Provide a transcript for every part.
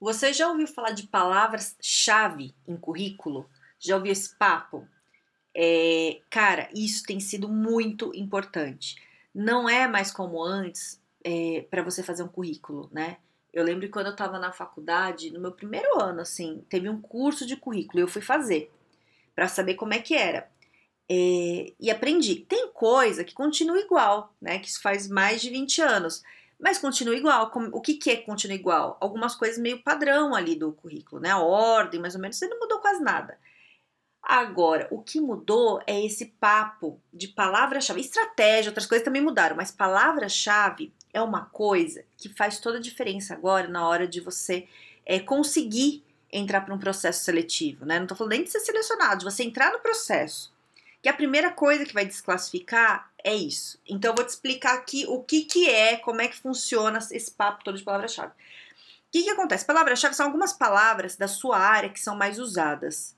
Você já ouviu falar de palavras-chave em currículo? Já ouviu esse papo? É, cara, isso tem sido muito importante. Não é mais como antes é, para você fazer um currículo, né? Eu lembro quando eu estava na faculdade, no meu primeiro ano, assim, teve um curso de currículo e eu fui fazer para saber como é que era. É, e aprendi. Tem coisa que continua igual, né? Que isso faz mais de 20 anos mas continua igual. O que, que é continua igual? Algumas coisas meio padrão ali do currículo, né? A ordem, mais ou menos, você não mudou quase nada. Agora, o que mudou é esse papo de palavra-chave. Estratégia, outras coisas também mudaram, mas palavra-chave é uma coisa que faz toda a diferença agora na hora de você é, conseguir entrar para um processo seletivo, né? Não estou falando nem de ser selecionado, de você entrar no processo. Que a primeira coisa que vai desclassificar é isso. Então eu vou te explicar aqui o que, que é, como é que funciona esse papo todo de palavra-chave. O que, que acontece? Palavra-chave são algumas palavras da sua área que são mais usadas.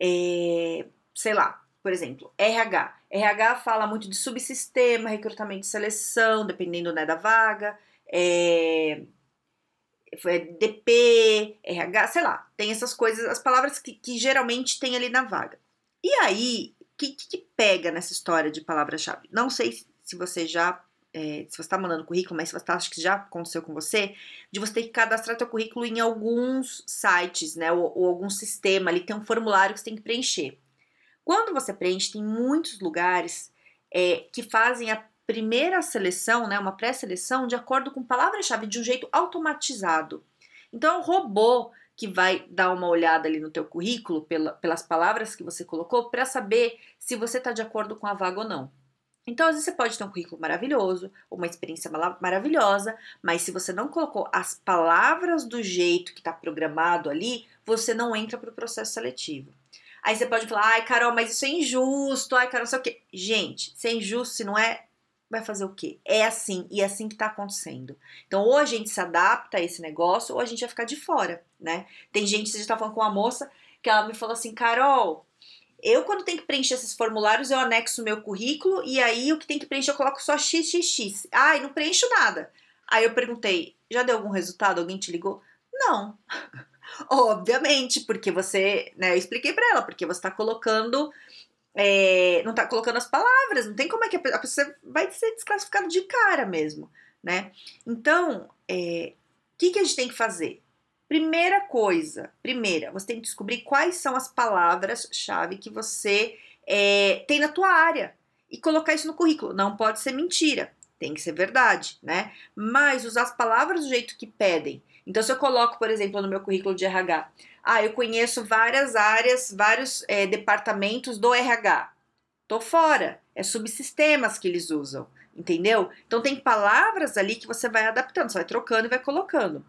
É, sei lá, por exemplo, RH. RH fala muito de subsistema, recrutamento e seleção, dependendo né, da vaga. É, DP, RH, sei lá, tem essas coisas, as palavras que, que geralmente tem ali na vaga. E aí, que, que pega nessa história de palavra-chave? Não sei se você já é, se você está mandando currículo, mas se você tá, acha que já aconteceu com você, de você ter que cadastrar seu currículo em alguns sites, né, ou, ou, algum sistema ali, tem um formulário que você tem que preencher. Quando você preenche, tem muitos lugares é, que fazem a primeira seleção, né, uma pré-seleção, de acordo com palavra-chave, de um jeito automatizado. Então, é um robô que vai dar uma olhada ali no teu currículo pela, pelas palavras que você colocou para saber se você está de acordo com a vaga ou não. Então, às vezes você pode ter um currículo maravilhoso, uma experiência maravilhosa, mas se você não colocou as palavras do jeito que está programado ali, você não entra para o processo seletivo. Aí você pode falar, ai, Carol, mas isso é injusto, ai, Carol, não sei o quê. Gente, se é injusto, se não é, vai fazer o quê? É assim e é assim que está acontecendo. Então, ou a gente se adapta a esse negócio, ou a gente vai ficar de fora, né? Tem gente, você já tá falando com uma moça, que ela me falou assim, Carol, eu quando tenho que preencher esses formulários, eu anexo o meu currículo e aí o que tem que preencher eu coloco só XXX. Ai, não preencho nada. Aí eu perguntei, já deu algum resultado? Alguém te ligou? Não. Obviamente, porque você, né, eu expliquei para ela, porque você tá colocando é, não tá colocando as palavras, não tem como é que a pessoa vai ser desclassificada de cara mesmo, né? Então, o é, que, que a gente tem que fazer? Primeira coisa, primeira, você tem que descobrir quais são as palavras-chave que você é, tem na tua área e colocar isso no currículo. Não pode ser mentira, tem que ser verdade, né? Mas usar as palavras do jeito que pedem. Então, se eu coloco, por exemplo, no meu currículo de RH, ah, eu conheço várias áreas, vários é, departamentos do RH. Tô fora. É subsistemas que eles usam, entendeu? Então tem palavras ali que você vai adaptando, você vai trocando e vai colocando.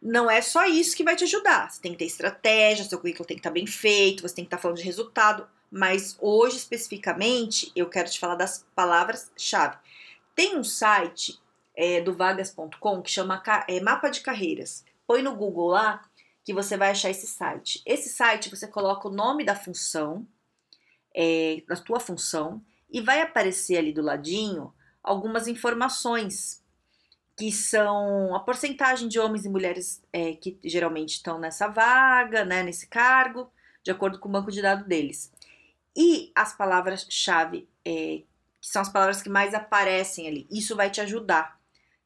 Não é só isso que vai te ajudar. Você tem que ter estratégia, seu currículo tem que estar tá bem feito, você tem que estar tá falando de resultado. Mas hoje, especificamente, eu quero te falar das palavras-chave. Tem um site é, do vagas.com que chama é, Mapa de Carreiras. Põe no Google lá que você vai achar esse site. Esse site você coloca o nome da função, é, da tua função, e vai aparecer ali do ladinho algumas informações que são a porcentagem de homens e mulheres é, que geralmente estão nessa vaga, né, nesse cargo, de acordo com o banco de dados deles. E as palavras-chave, é, que são as palavras que mais aparecem ali. Isso vai te ajudar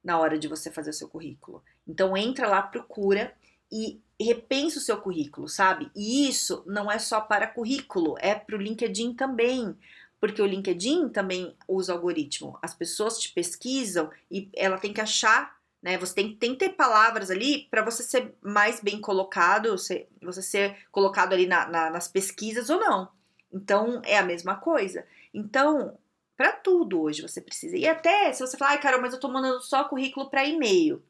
na hora de você fazer o seu currículo. Então entra lá, procura e repense o seu currículo, sabe? E isso não é só para currículo, é para o LinkedIn também. Porque o LinkedIn também usa algoritmo. As pessoas te pesquisam e ela tem que achar, né? Você tem, tem que ter palavras ali para você ser mais bem colocado, você, você ser colocado ali na, na, nas pesquisas ou não. Então é a mesma coisa. Então, para tudo hoje você precisa. E até se você falar, ai, Carol, mas eu tô mandando só currículo para e-mail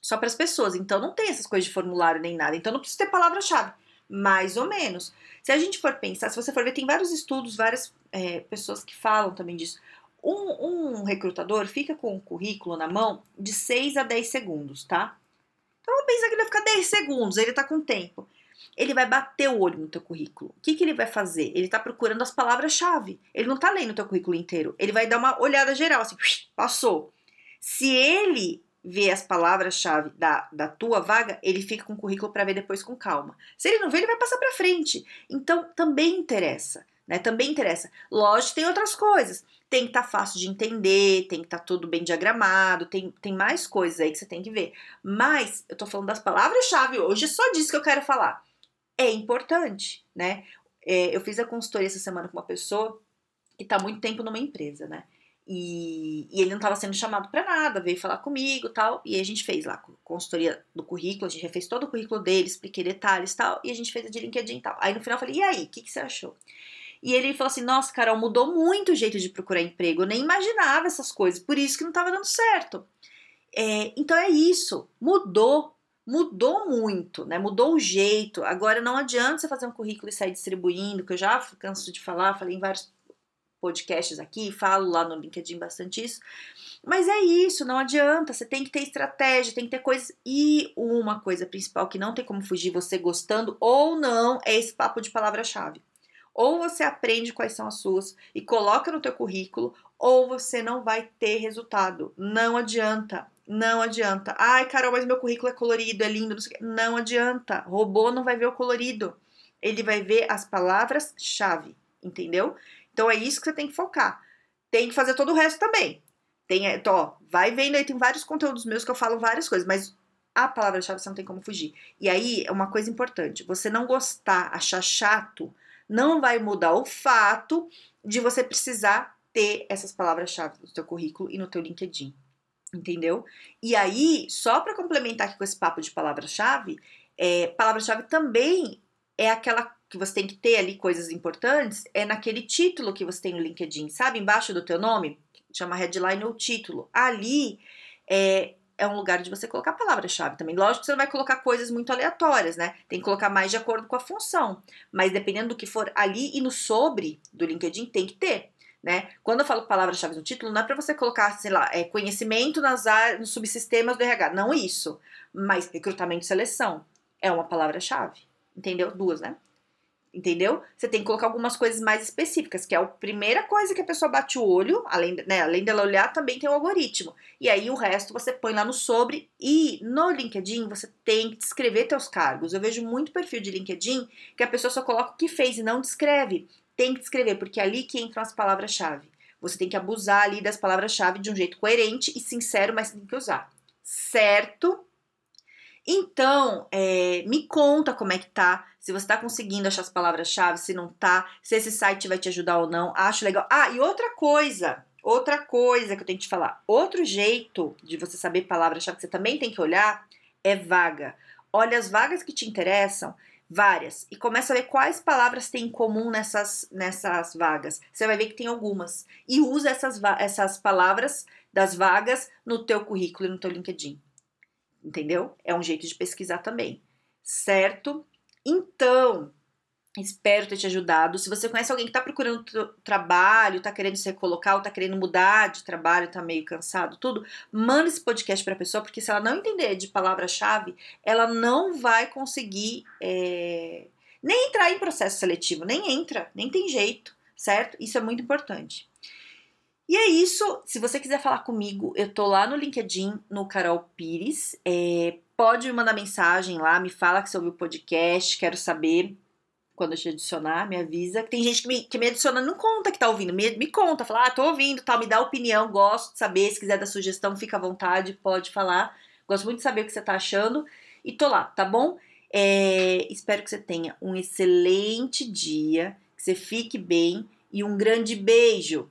só para as pessoas. Então não tem essas coisas de formulário nem nada. Então não precisa ter palavra-chave. Mais ou menos. Se a gente for pensar, se você for ver, tem vários estudos, várias é, pessoas que falam também disso. Um, um, recrutador fica com o currículo na mão de 6 a 10 segundos, tá? Então vamos pensar que ele vai ficar 10 segundos, ele tá com tempo. Ele vai bater o olho no teu currículo. O que, que ele vai fazer? Ele tá procurando as palavras-chave. Ele não tá lendo o teu currículo inteiro. Ele vai dar uma olhada geral, assim, passou. Se ele vê as palavras-chave da, da tua vaga, ele fica com o currículo para ver depois com calma. Se ele não vê, ele vai passar para frente. Então, também interessa, né? Também interessa. Lógico, tem outras coisas. Tem que estar tá fácil de entender, tem que estar tá tudo bem diagramado, tem, tem mais coisas aí que você tem que ver. Mas, eu tô falando das palavras-chave hoje, é só disso que eu quero falar. É importante, né? É, eu fiz a consultoria essa semana com uma pessoa que está muito tempo numa empresa, né? E, e, ele não estava sendo chamado para nada, veio falar comigo tal. E a gente fez lá consultoria do currículo, a gente refez todo o currículo dele, expliquei detalhes tal. E a gente fez a de LinkedIn e tal. Aí no final eu falei, e aí, o que, que você achou? E ele falou assim: Nossa, Carol, mudou muito o jeito de procurar emprego. Eu nem imaginava essas coisas, por isso que não estava dando certo. É, então é isso, mudou, mudou muito, né? Mudou o jeito. Agora não adianta você fazer um currículo e sair distribuindo, que eu já canso de falar, falei em vários podcasts aqui, falo lá no LinkedIn bastante isso. Mas é isso, não adianta, você tem que ter estratégia, tem que ter coisas. E uma coisa principal que não tem como fugir, você gostando ou não, é esse papo de palavra-chave. Ou você aprende quais são as suas e coloca no teu currículo, ou você não vai ter resultado. Não adianta, não adianta. Ai, Carol, mas meu currículo é colorido, é lindo, não, não adianta. Robô não vai ver o colorido. Ele vai ver as palavras-chave, entendeu? Então é isso que você tem que focar. Tem que fazer todo o resto também. Tem, então, ó, vai vendo aí, tem vários conteúdos meus que eu falo várias coisas, mas a palavra-chave você não tem como fugir. E aí, é uma coisa importante: você não gostar, achar chato, não vai mudar o fato de você precisar ter essas palavras-chave no seu currículo e no teu LinkedIn. Entendeu? E aí, só para complementar aqui com esse papo de palavra-chave, é, palavra-chave também é aquela que você tem que ter ali coisas importantes, é naquele título que você tem no LinkedIn, sabe? Embaixo do teu nome, chama headline ou título. Ali é, é um lugar de você colocar palavra-chave também. Lógico que você não vai colocar coisas muito aleatórias, né? Tem que colocar mais de acordo com a função. Mas dependendo do que for ali e no sobre do LinkedIn, tem que ter. Né? Quando eu falo palavra-chave no título, não é para você colocar, sei lá, é, conhecimento nas áreas, nos subsistemas do RH. Não isso. Mas recrutamento e seleção é uma palavra-chave entendeu? Duas, né? Entendeu? Você tem que colocar algumas coisas mais específicas, que é a primeira coisa que a pessoa bate o olho, além, né, além dela olhar, também tem o algoritmo. E aí o resto você põe lá no sobre e no LinkedIn você tem que descrever teus cargos. Eu vejo muito perfil de LinkedIn que a pessoa só coloca o que fez e não descreve. Tem que descrever, porque é ali que entram as palavras-chave. Você tem que abusar ali das palavras-chave de um jeito coerente e sincero, mas tem que usar. Certo? Então, é, me conta como é que tá, se você tá conseguindo achar as palavras-chave, se não tá, se esse site vai te ajudar ou não. Acho legal. Ah, e outra coisa, outra coisa que eu tenho que te falar. Outro jeito de você saber palavras-chave que você também tem que olhar é vaga. Olha as vagas que te interessam, várias, e começa a ver quais palavras tem em comum nessas, nessas vagas. Você vai ver que tem algumas. E usa essas, essas palavras das vagas no teu currículo e no teu LinkedIn entendeu? É um jeito de pesquisar também, certo? Então, espero ter te ajudado. Se você conhece alguém que está procurando trabalho, está querendo se recolocar, está querendo mudar de trabalho, está meio cansado, tudo, manda esse podcast para a pessoa, porque se ela não entender de palavra-chave, ela não vai conseguir é, nem entrar em processo seletivo, nem entra, nem tem jeito, certo? Isso é muito importante. E é isso. Se você quiser falar comigo, eu tô lá no LinkedIn, no Carol Pires. É, pode me mandar mensagem lá, me fala que você ouviu o podcast, quero saber quando eu te adicionar, me avisa. Tem gente que me, que me adiciona, não conta que tá ouvindo, me, me conta, fala, ah, tô ouvindo, tal, me dá opinião, gosto de saber. Se quiser dar sugestão, fica à vontade, pode falar. Gosto muito de saber o que você tá achando. E tô lá, tá bom? É, espero que você tenha um excelente dia, que você fique bem e um grande beijo!